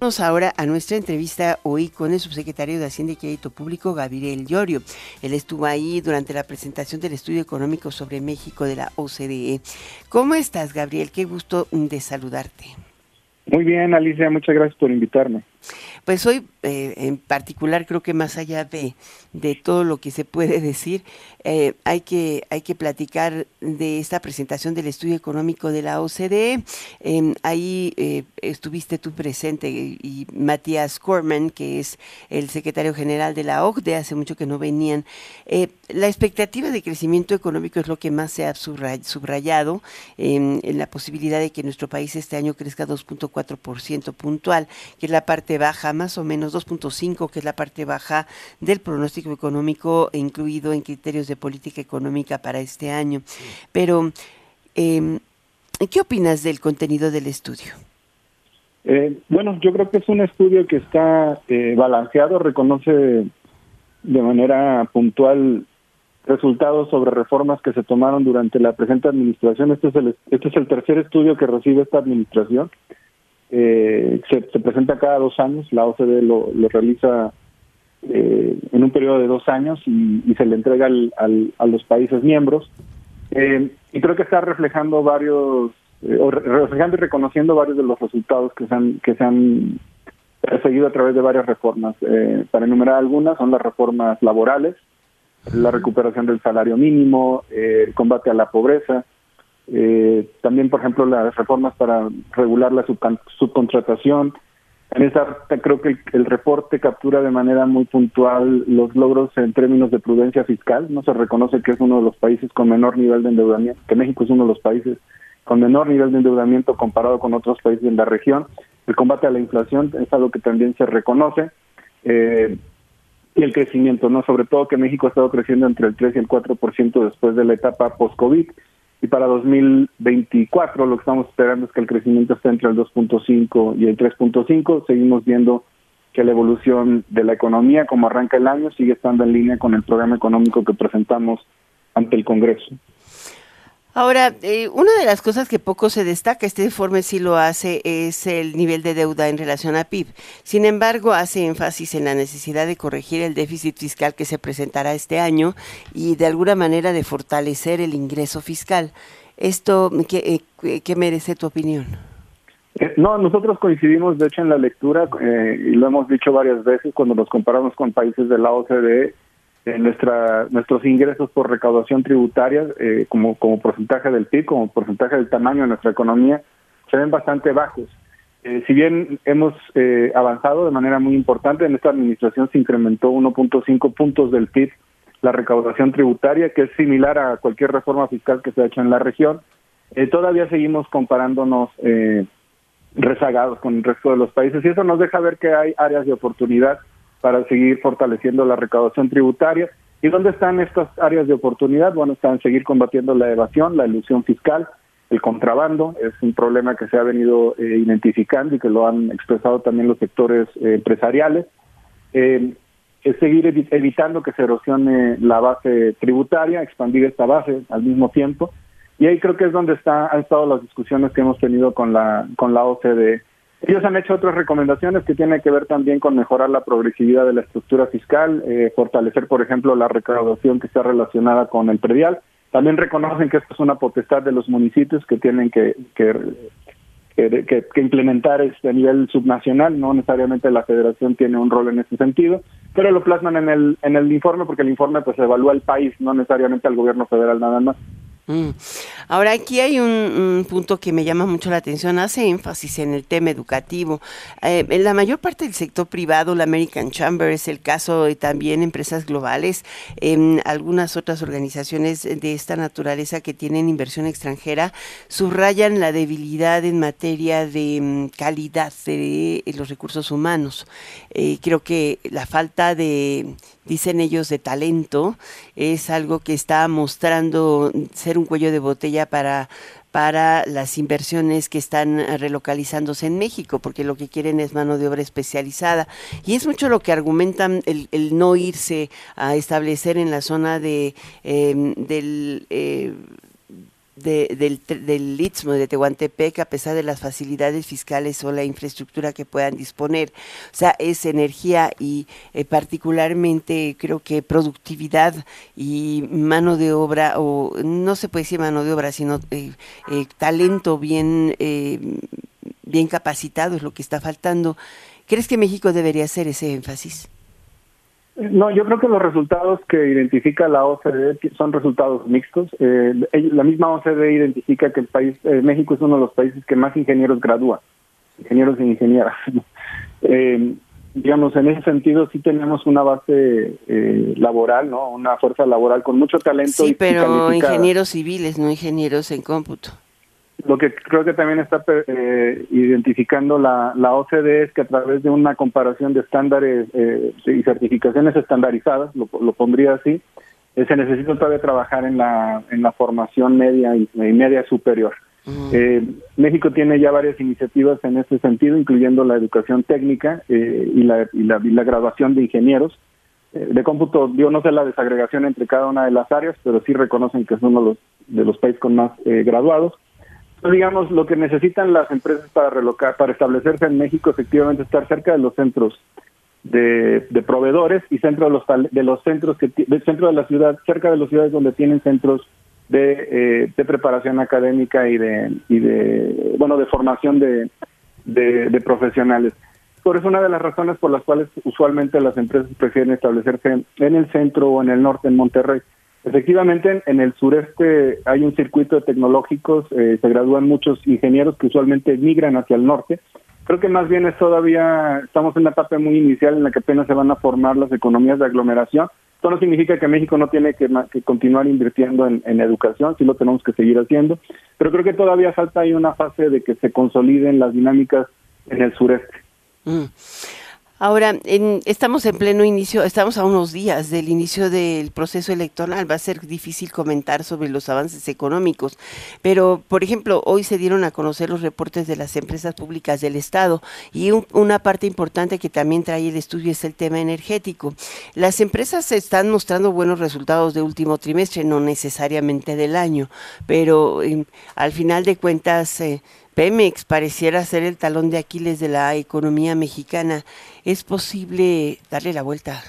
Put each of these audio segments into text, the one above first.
Vamos ahora a nuestra entrevista hoy con el subsecretario de Hacienda y Crédito Público, Gabriel Llorio. Él estuvo ahí durante la presentación del estudio económico sobre México de la OCDE. ¿Cómo estás, Gabriel? Qué gusto de saludarte. Muy bien, Alicia, muchas gracias por invitarme. Pues hoy eh, en particular creo que más allá de, de todo lo que se puede decir, eh, hay, que, hay que platicar de esta presentación del estudio económico de la OCDE. Em, ahí eh, estuviste tú presente y, Matías Corman, que es el secretario general de la OCDE, hace mucho que no venían. la expectativa de crecimiento económico es lo que más se ha subrayado em, en la posibilidad de que nuestro país este año crezca 2.4% puntual, que es la parte baja más o menos 2.5, que es la parte baja del pronóstico económico incluido en criterios de política económica para este año. Pero, eh, ¿qué opinas del contenido del estudio? Eh, bueno, yo creo que es un estudio que está eh, balanceado, reconoce de manera puntual resultados sobre reformas que se tomaron durante la presente administración. Este es el, este es el tercer estudio que recibe esta administración eh, se, presenta cada dos años, la OCDE lo, realiza eh, en un periodo de dos años y, se le entrega al, a los países miembros. Eh, y creo que está reflejando varios, eh, o reflejando y reconociendo varios de los resultados que se han, que se han perseguido a través de varias reformas. para enumerar algunas, son las reformas laborales, la recuperación del salario mínimo, el combate a la pobreza, eh, también, por ejemplo, las reformas para regular la subcontratación. En esa creo que el, reporte captura de manera muy puntual los logros en términos de prudencia fiscal. No se reconoce que es uno de los países con menor nivel de endeudamiento, que México es uno de los países con menor nivel de endeudamiento comparado con otros países en la región. El combate a la inflación es algo que también se reconoce. Eh, y el crecimiento, no sobre todo que México ha estado creciendo entre el 3 y el 4% después de la etapa post-COVID y para 2024 lo que estamos esperando es que el crecimiento esté entre el 2.5 y el 3.5. Seguimos viendo que la evolución de la economía, como arranca el año, sigue estando en línea con el programa económico que presentamos ante el Congreso. Ahora, eh, una de las cosas que poco se destaca, este informe sí lo hace, es el nivel de deuda en relación a PIB. Sin embargo, hace énfasis en la necesidad de corregir el déficit fiscal que se presentará este año y de alguna manera de fortalecer el ingreso fiscal. ¿Esto qué, eh, merece tu opinión? Eh, no, nosotros coincidimos, de hecho, en la lectura, y lo hemos dicho varias veces cuando nos comparamos con países de la OCDE, eh, nuestra, nuestros ingresos por recaudación tributaria eh, como, como porcentaje del PIB, como porcentaje del tamaño de nuestra economía, se ven bastante bajos. Eh, si bien hemos avanzado de manera muy importante, en esta administración se incrementó 1.5 puntos del PIB la recaudación tributaria, que es similar a cualquier reforma fiscal que se ha hecho en la región. todavía seguimos comparándonos rezagados con el resto de los países y eso nos deja ver que hay áreas de oportunidad para seguir fortaleciendo la recaudación tributaria. ¿Y dónde están estas áreas de oportunidad? Bueno, están seguir combatiendo la evasión, la ilusión fiscal, el contrabando, es un problema que se ha venido eh, identificando y que lo han expresado también los sectores eh, empresariales. Eh, es seguir evitando que se erosione la base tributaria, expandir esta base al mismo tiempo. Y ahí creo que es donde está, han estado las discusiones que hemos tenido con la, con la OCDE ellos han hecho otras recomendaciones que tienen que ver también con mejorar la progresividad de la estructura fiscal, eh, fortalecer, por ejemplo, la recaudación que está relacionada con el predial. También reconocen que esto es una potestad de los municipios que tienen que, que, que, que implementar este a nivel subnacional, no necesariamente la federación tiene un rol en ese sentido, pero lo plasman en el, en el informe porque el informe pues evalúa el país, no necesariamente al gobierno federal nada más. Mm. Ahora, aquí hay un, punto que me llama mucho la atención, hace énfasis en el tema educativo. Eh, en la mayor parte del sector privado, la American Chamber es el caso también empresas globales, en algunas otras organizaciones de esta naturaleza que tienen inversión extranjera, subrayan la debilidad en materia de mm, calidad de los recursos humanos. Eh, creo que la falta de dicen ellos, de talento, es algo que está mostrando ser un cuello de botella para para las inversiones que están relocalizándose en México, porque lo que quieren es mano de obra especializada. Y es mucho lo que argumentan el, no irse a establecer en la zona de, em, del, eh, del, del Istmo de Tehuantepec a pesar de las facilidades fiscales o la infraestructura que puedan disponer. O sea, es energía y eh, particularmente creo que productividad y mano de obra, o no se puede decir mano de obra, sino eh, eh, talento bien, bien capacitado es lo que está faltando. ¿Crees que México debería hacer ese énfasis? No, yo creo que los resultados que identifica la OCDE son resultados mixtos. Eh, la misma OCDE identifica que el país, eh, México es uno de los países que más ingenieros gradúa, ingenieros e ingenieras. eh, digamos, en ese sentido sí tenemos una base eh, laboral, ¿no? Una fuerza laboral con mucho talento. Sí, pero ingenieros civiles, no ingenieros en cómputo. Lo que creo que también está eh, identificando la, la OCDE es que a través de una comparación de estándares eh, y certificaciones estandarizadas, lo, lo pondría así, eh, se necesita todavía trabajar en la, en la formación media y, media superior. Eh, México tiene ya varias iniciativas en ese sentido, incluyendo la educación técnica y la, y, la, y, la, graduación de ingenieros. de cómputo, yo no sé la desagregación entre cada una de las áreas, pero sí reconocen que es uno de los, de los países con más graduados digamos, lo que necesitan las empresas para relocar, para establecerse en México, efectivamente, estar cerca de los centros de, proveedores y centro de los de los centros que del centro de la ciudad, cerca de las ciudades donde tienen centros de, eh, de preparación académica y de y de bueno de formación de, de, profesionales. Por eso una de las razones por las cuales usualmente las empresas prefieren establecerse en el centro o en el norte, en Monterrey, Efectivamente, en el sureste hay un circuito de tecnológicos, eh, se gradúan muchos ingenieros que usualmente migran hacia el norte. Creo que más bien es todavía, estamos en una etapa muy inicial en la que apenas se van a formar las economías de aglomeración. Esto no significa que México no tiene que, continuar invirtiendo en, educación, sí lo tenemos que seguir haciendo, pero creo que todavía falta ahí una fase de que se consoliden las dinámicas en el sureste. Mm. Ahora, en, estamos en pleno inicio, estamos a unos días del inicio del proceso electoral. Va a ser difícil comentar sobre los avances económicos, pero, por ejemplo, hoy se dieron a conocer los reportes de las empresas públicas del Estado y una parte importante que también trae el estudio es el tema energético. Las empresas están mostrando buenos resultados de último trimestre, no necesariamente del año, pero em, al final de cuentas... Eh, Pemex pareciera ser el talón de Aquiles de la economía mexicana. ¿Es posible darle la vuelta?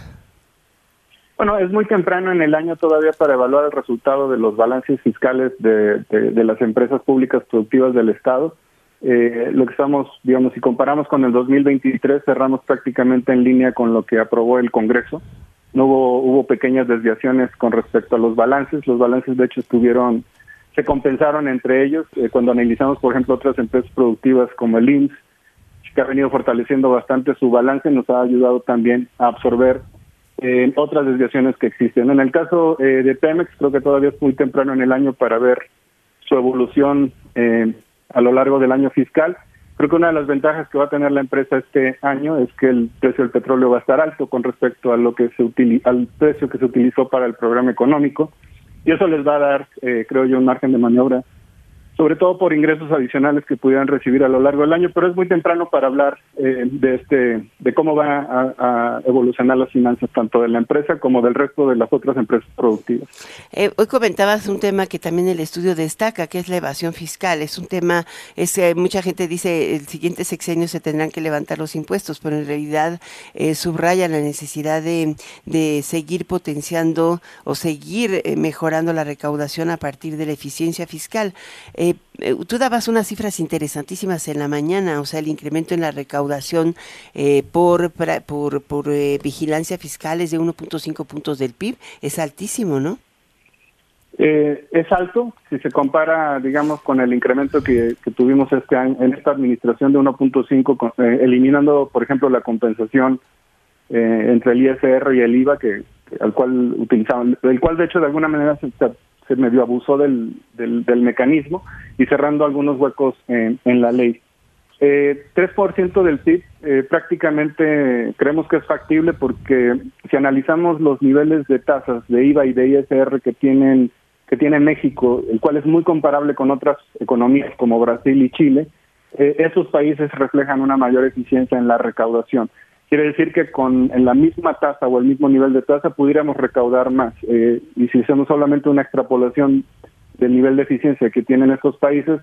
Bueno, es muy temprano en el año todavía para evaluar el resultado de los balances fiscales de, las empresas públicas productivas del Estado. Eh, lo que estamos, digamos, si comparamos con el 2023, cerramos prácticamente en línea con lo que aprobó el Congreso. No hubo, hubo pequeñas desviaciones con respecto a los balances. Los balances, de hecho, estuvieron se compensaron entre ellos. Eh, cuando analizamos, por ejemplo, otras empresas productivas como el IMSS, que ha venido fortaleciendo bastante su balance, nos ha ayudado también a absorber eh, otras desviaciones que existen. En el caso eh, de Pemex, creo que todavía es muy temprano en el año para ver su evolución a lo largo del año fiscal. Creo que una de las ventajas que va a tener la empresa este año es que el precio del petróleo va a estar alto con respecto a lo que se al precio que se utilizó para el programa económico y eso les va a dar, eh, creo yo, un margen de maniobra sobre todo por ingresos adicionales que pudieran recibir a lo largo del año, pero es muy temprano para hablar eh, de este, de cómo va a, evolucionar las finanzas tanto de la empresa como del resto de las otras empresas productivas. Eh, hoy comentabas un tema que también el estudio destaca, que es la evasión fiscal. Es un tema, es eh, mucha gente dice el siguiente sexenio se tendrán que levantar los impuestos, pero en realidad subraya la necesidad de, de seguir potenciando o seguir mejorando la recaudación a partir de la eficiencia fiscal. Eh, tú dabas unas cifras interesantísimas en la mañana, o sea, el incremento en la recaudación eh, por, por, por eh, vigilancia fiscal es de 1.5 puntos del PIB, es altísimo, ¿no? es alto si se compara, digamos, con el incremento que, tuvimos este año en esta administración de 1.5, eliminando, por ejemplo, la compensación entre el ISR y el IVA que, al cual utilizaban, el cual de hecho de alguna manera se, se medio abusó del, del, mecanismo y cerrando algunos huecos en, la ley. Eh, 3% del PIB eh, prácticamente creemos que es factible porque si analizamos los niveles de tasas de IVA y de ISR que tienen que tiene México, el cual es muy comparable con otras economías como Brasil y Chile, eh, esos países reflejan una mayor eficiencia en la recaudación. Quiere decir que con en la misma tasa o el mismo nivel de tasa pudiéramos recaudar más. Eh, y si hacemos solamente una extrapolación del nivel de eficiencia que tienen estos países,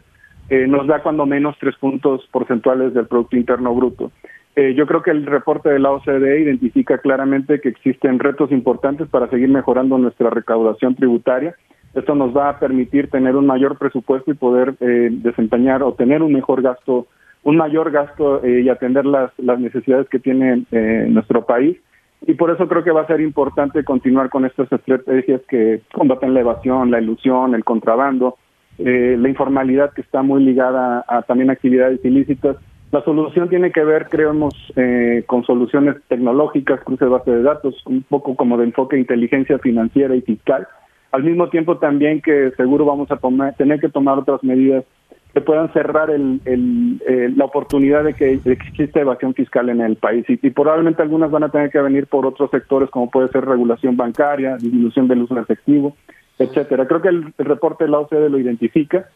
eh, nos da cuando menos tres puntos porcentuales del Producto Interno Bruto. Eh, yo creo que el reporte de la OCDE identifica claramente que existen retos importantes para seguir mejorando nuestra recaudación tributaria. Esto nos va a permitir tener un mayor presupuesto y poder eh, desempeñar o tener un mejor gasto, un mayor gasto y atender las, las necesidades que tiene nuestro país. Y por eso creo que va a ser importante continuar con estas estrategias que combaten la evasión, la ilusión, el contrabando, eh, la informalidad que está muy ligada a, también actividades ilícitas. La solución tiene que ver, creemos, eh, con soluciones tecnológicas, cruce de base de datos, un poco como de enfoque de inteligencia financiera y fiscal. Al mismo tiempo también que seguro vamos a tomar, tener que tomar otras medidas que puedan cerrar el, la oportunidad de que exista evasión fiscal en el país. Y, y, probablemente algunas van a tener que venir por otros sectores, como puede ser regulación bancaria, disminución del uso efectivo, etcétera. Creo que el, reporte de la OCDE lo identifica.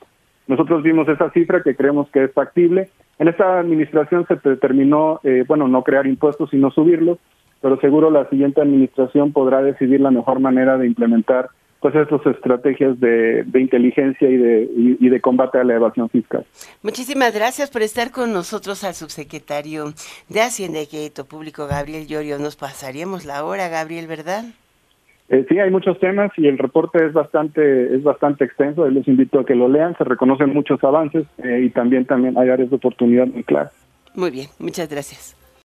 Nosotros vimos esa cifra que creemos que es factible. En esta administración se determinó, eh, bueno, no crear impuestos, sino subirlos, pero seguro la siguiente administración podrá decidir la mejor manera de implementar pues estas estrategias de, inteligencia y de, y, de combate a la evasión fiscal. Muchísimas gracias por estar con nosotros al subsecretario de Hacienda y Crédito Público, Gabriel Llorio. Nos pasaríamos la hora, Gabriel, ¿verdad? Eh, sí, hay muchos temas y el reporte es bastante es bastante extenso. Les invito a que lo lean. Se reconocen muchos avances eh, y también también hay áreas de oportunidad muy claras. Muy bien, muchas gracias.